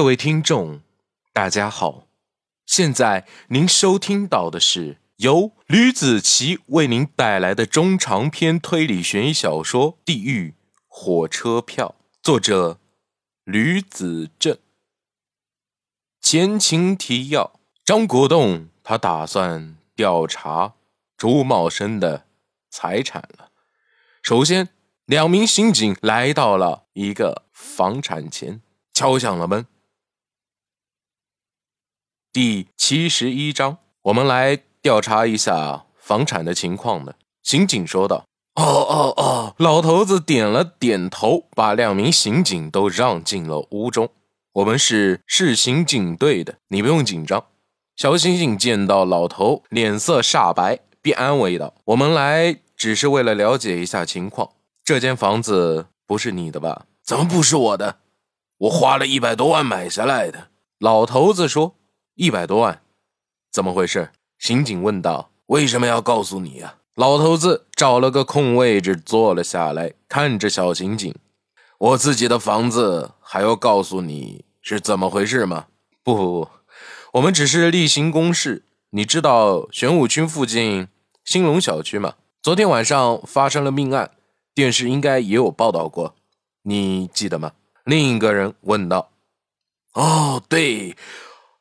各位听众，大家好！现在您收听到的是由吕子奇为您带来的中长篇推理悬疑小说《地狱火车票》，作者吕子正。前情提要：张国栋他打算调查朱茂生的财产了。首先，两名刑警来到了一个房产前，敲响了门。第七十一章，我们来调查一下房产的情况呢。刑警说道：“哦哦哦！”老头子点了点头，把两名刑警都让进了屋中。我们是市刑警队的，你不用紧张。小刑警见到老头，脸色煞白，便安慰道：“我们来只是为了了解一下情况。这间房子不是你的吧？怎么不是我的？我花了一百多万买下来的。”老头子说。一百多万，怎么回事？刑警问道。为什么要告诉你啊？老头子找了个空位置坐了下来，看着小刑警。我自己的房子还要告诉你是怎么回事吗？不不不，我们只是例行公事。你知道玄武区附近兴隆小区吗？昨天晚上发生了命案，电视应该也有报道过，你记得吗？另一个人问道。哦，对。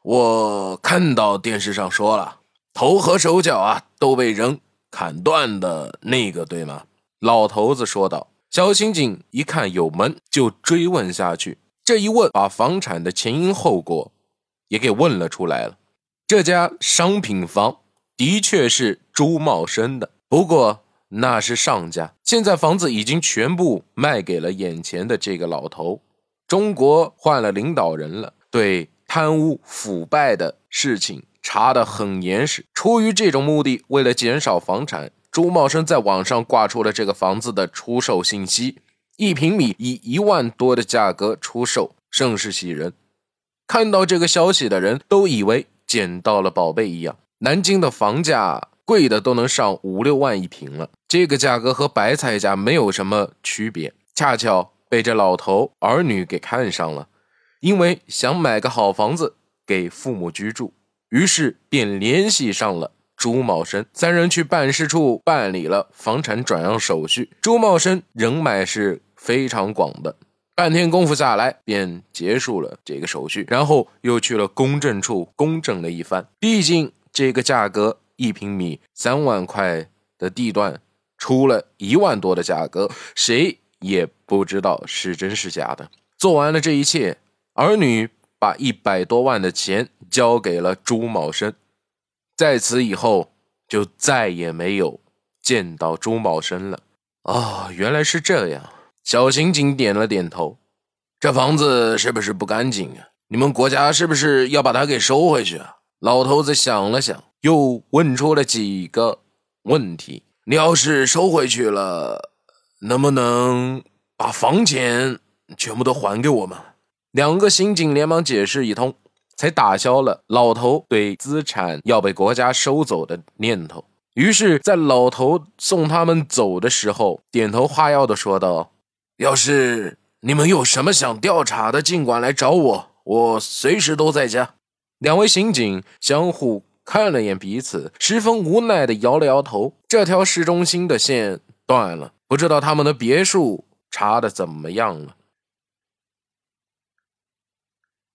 我看到电视上说了，头和手脚啊都被人砍断的那个，对吗？老头子说道。小刑警一看有门，就追问下去。这一问，把房产的前因后果也给问了出来了。这家商品房的确是朱茂生的，不过那是上家。现在房子已经全部卖给了眼前的这个老头。中国换了领导人了，对。贪污腐败的事情查得很严实。出于这种目的，为了减少房产，朱茂生在网上挂出了这个房子的出售信息，一平米以一万多的价格出售，甚是喜人。看到这个消息的人都以为捡到了宝贝一样。南京的房价贵的都能上五六万一平了，这个价格和白菜价没有什么区别，恰巧被这老头儿女给看上了。因为想买个好房子给父母居住，于是便联系上了朱茂生。三人去办事处办理了房产转让手续。朱茂生人脉是非常广的，半天功夫下来便结束了这个手续，然后又去了公证处公证了一番。毕竟这个价格一平米三万块的地段，出了一万多的价格，谁也不知道是真是假的。做完了这一切。儿女把一百多万的钱交给了朱茂生，在此以后就再也没有见到朱茂生了。哦，原来是这样。小刑警点了点头。这房子是不是不干净啊？你们国家是不是要把它给收回去啊？老头子想了想，又问出了几个问题。你要是收回去了，能不能把房钱全部都还给我们？两个刑警连忙解释一通，才打消了老头对资产要被国家收走的念头。于是，在老头送他们走的时候，点头哈腰的说道：“要是你们有什么想调查的，尽管来找我，我随时都在家。”两位刑警相互看了眼彼此，十分无奈的摇了摇头。这条市中心的线断了，不知道他们的别墅查的怎么样了。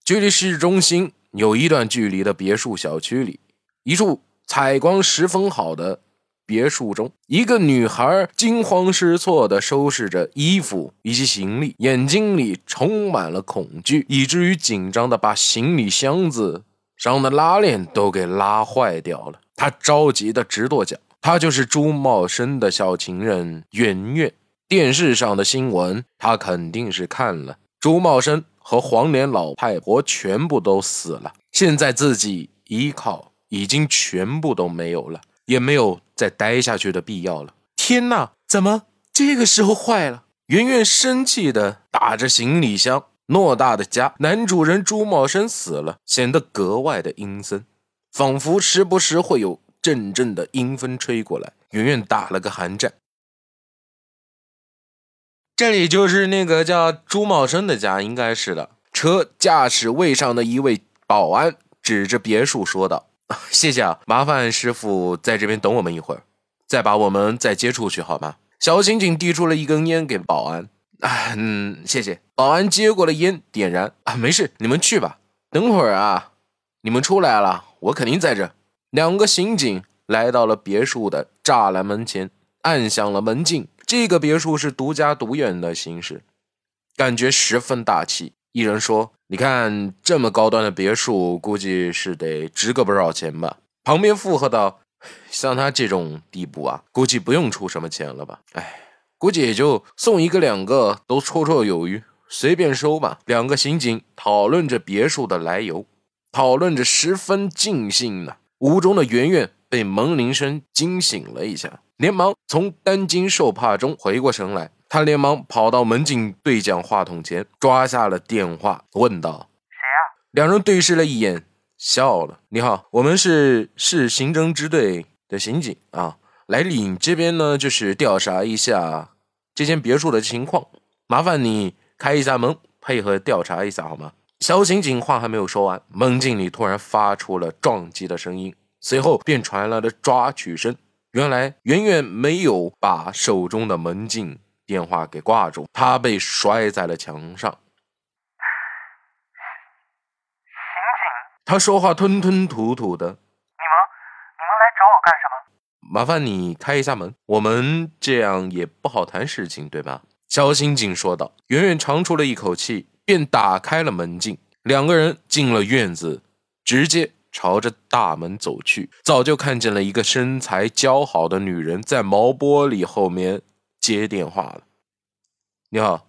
距离市中心有一段距离的别墅小区里，一处采光十分好的别墅中，一个女孩惊慌失措地收拾着衣服以及行李，眼睛里充满了恐惧，以至于紧张的把行李箱子上的拉链都给拉坏掉了。她着急的直跺脚。她就是朱茂生的小情人圆圆。电视上的新闻，她肯定是看了。朱茂生。和黄脸老太婆全部都死了，现在自己依靠已经全部都没有了，也没有再待下去的必要了。天哪，怎么这个时候坏了？圆圆生气的打着行李箱，偌大的家，男主人朱茂生死了，显得格外的阴森，仿佛时不时会有阵阵的阴风吹过来。圆圆打了个寒战。这里就是那个叫朱茂生的家，应该是的。车驾驶位上的一位保安指着别墅说道：“ 谢谢啊，麻烦师傅在这边等我们一会儿，再把我们再接出去好吗？”小刑警递出了一根烟给保安。嗯，谢谢。保安接过了烟，点燃。啊，没事，你们去吧。等会儿啊，你们出来了，我肯定在这。两个刑警来到了别墅的栅栏门前，按响了门禁。这个别墅是独家独院的形式，感觉十分大气。一人说：“你看这么高端的别墅，估计是得值个不少钱吧？”旁边附和道：“像他这种地步啊，估计不用出什么钱了吧？”哎。估计也就送一个两个都绰绰有余，随便收吧。两个刑警讨论着别墅的来由，讨论着十分尽兴呢。屋中的圆圆被门铃声惊醒了一下，连忙从担惊受怕中回过神来。他连忙跑到门禁对讲话筒前，抓下了电话，问道：“谁啊？”两人对视了一眼，笑了：“你好，我们是市刑侦支队的刑警啊，来领这边呢，就是调查一下。”这间别墅的情况，麻烦你开一下门，配合调查一下好吗？小刑警话还没有说完，门禁里突然发出了撞击的声音，随后便传来了抓取声。原来圆圆没有把手中的门禁电话给挂住，她被摔在了墙上。他说话吞吞吐吐的。你们，你们来找我干什么？麻烦你开一下门，我们这样也不好谈事情，对吧？肖刑警说道。圆圆长出了一口气，便打开了门禁。两个人进了院子，直接朝着大门走去。早就看见了一个身材姣好的女人在毛玻璃后面接电话了。你好，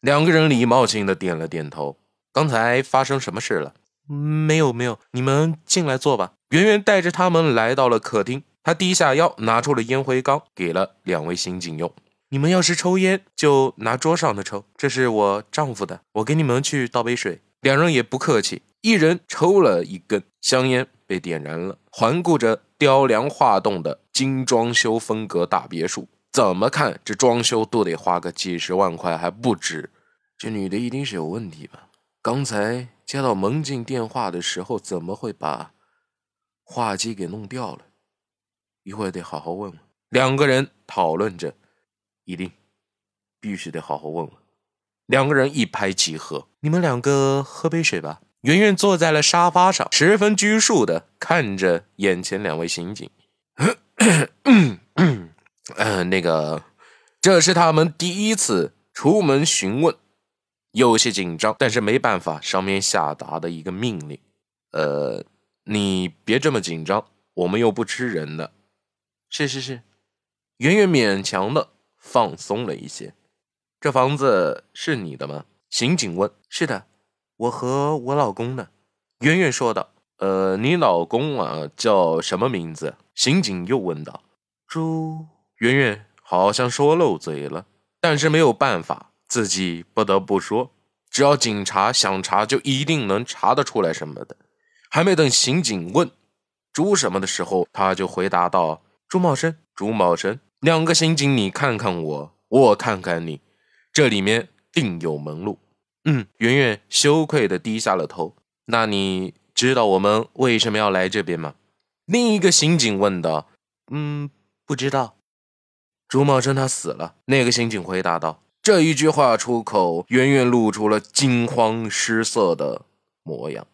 两个人礼貌性的点了点头。刚才发生什么事了？没有，没有，你们进来坐吧。圆圆带着他们来到了客厅。她低下腰，拿出了烟灰缸，给了两位刑警用。你们要是抽烟，就拿桌上的抽。这是我丈夫的，我给你们去倒杯水。两人也不客气，一人抽了一根香烟，被点燃了。环顾着雕梁画栋的精装修风格大别墅，怎么看这装修都得花个几十万块，还不止。这女的一定是有问题吧？刚才接到门禁电话的时候，怎么会把话机给弄掉了？一会得好好问问。两个人讨论着，一定必须得好好问问。两个人一拍即合，你们两个喝杯水吧。圆圆坐在了沙发上，十分拘束的看着眼前两位刑警。嗯，那个，这是他们第一次出门询问，有些紧张，但是没办法，上面下达的一个命令。呃，你别这么紧张，我们又不吃人的。是是是，圆圆勉强的放松了一些。这房子是你的吗？刑警问。是的，我和我老公呢。圆圆说道。呃，你老公啊叫什么名字？刑警又问道。朱。圆圆好像说漏嘴了，但是没有办法，自己不得不说。只要警察想查，就一定能查得出来什么的。还没等刑警问朱什么的时候，他就回答道。朱茂生，朱茂生，两个刑警，你看看我，我看看你，这里面定有门路。嗯，圆圆羞愧的低下了头。那你知道我们为什么要来这边吗？另一个刑警问道。嗯，不知道。朱茂生他死了。那个刑警回答道。这一句话出口，圆圆露出了惊慌失色的模样。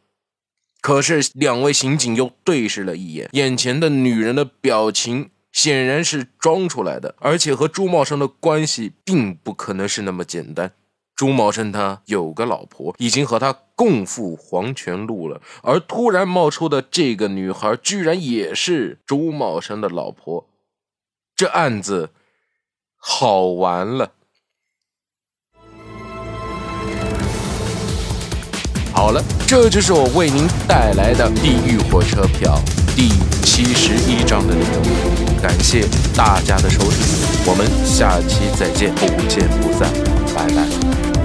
可是，两位刑警又对视了一眼，眼前的女人的表情显然是装出来的，而且和朱茂生的关系并不可能是那么简单。朱茂生他有个老婆，已经和他共赴黄泉路了，而突然冒出的这个女孩，居然也是朱茂生的老婆，这案子好完了。好了，这就是我为您带来的《地狱火车票》第七十一章的内容。感谢大家的收听，我们下期再见，不见不散，拜拜。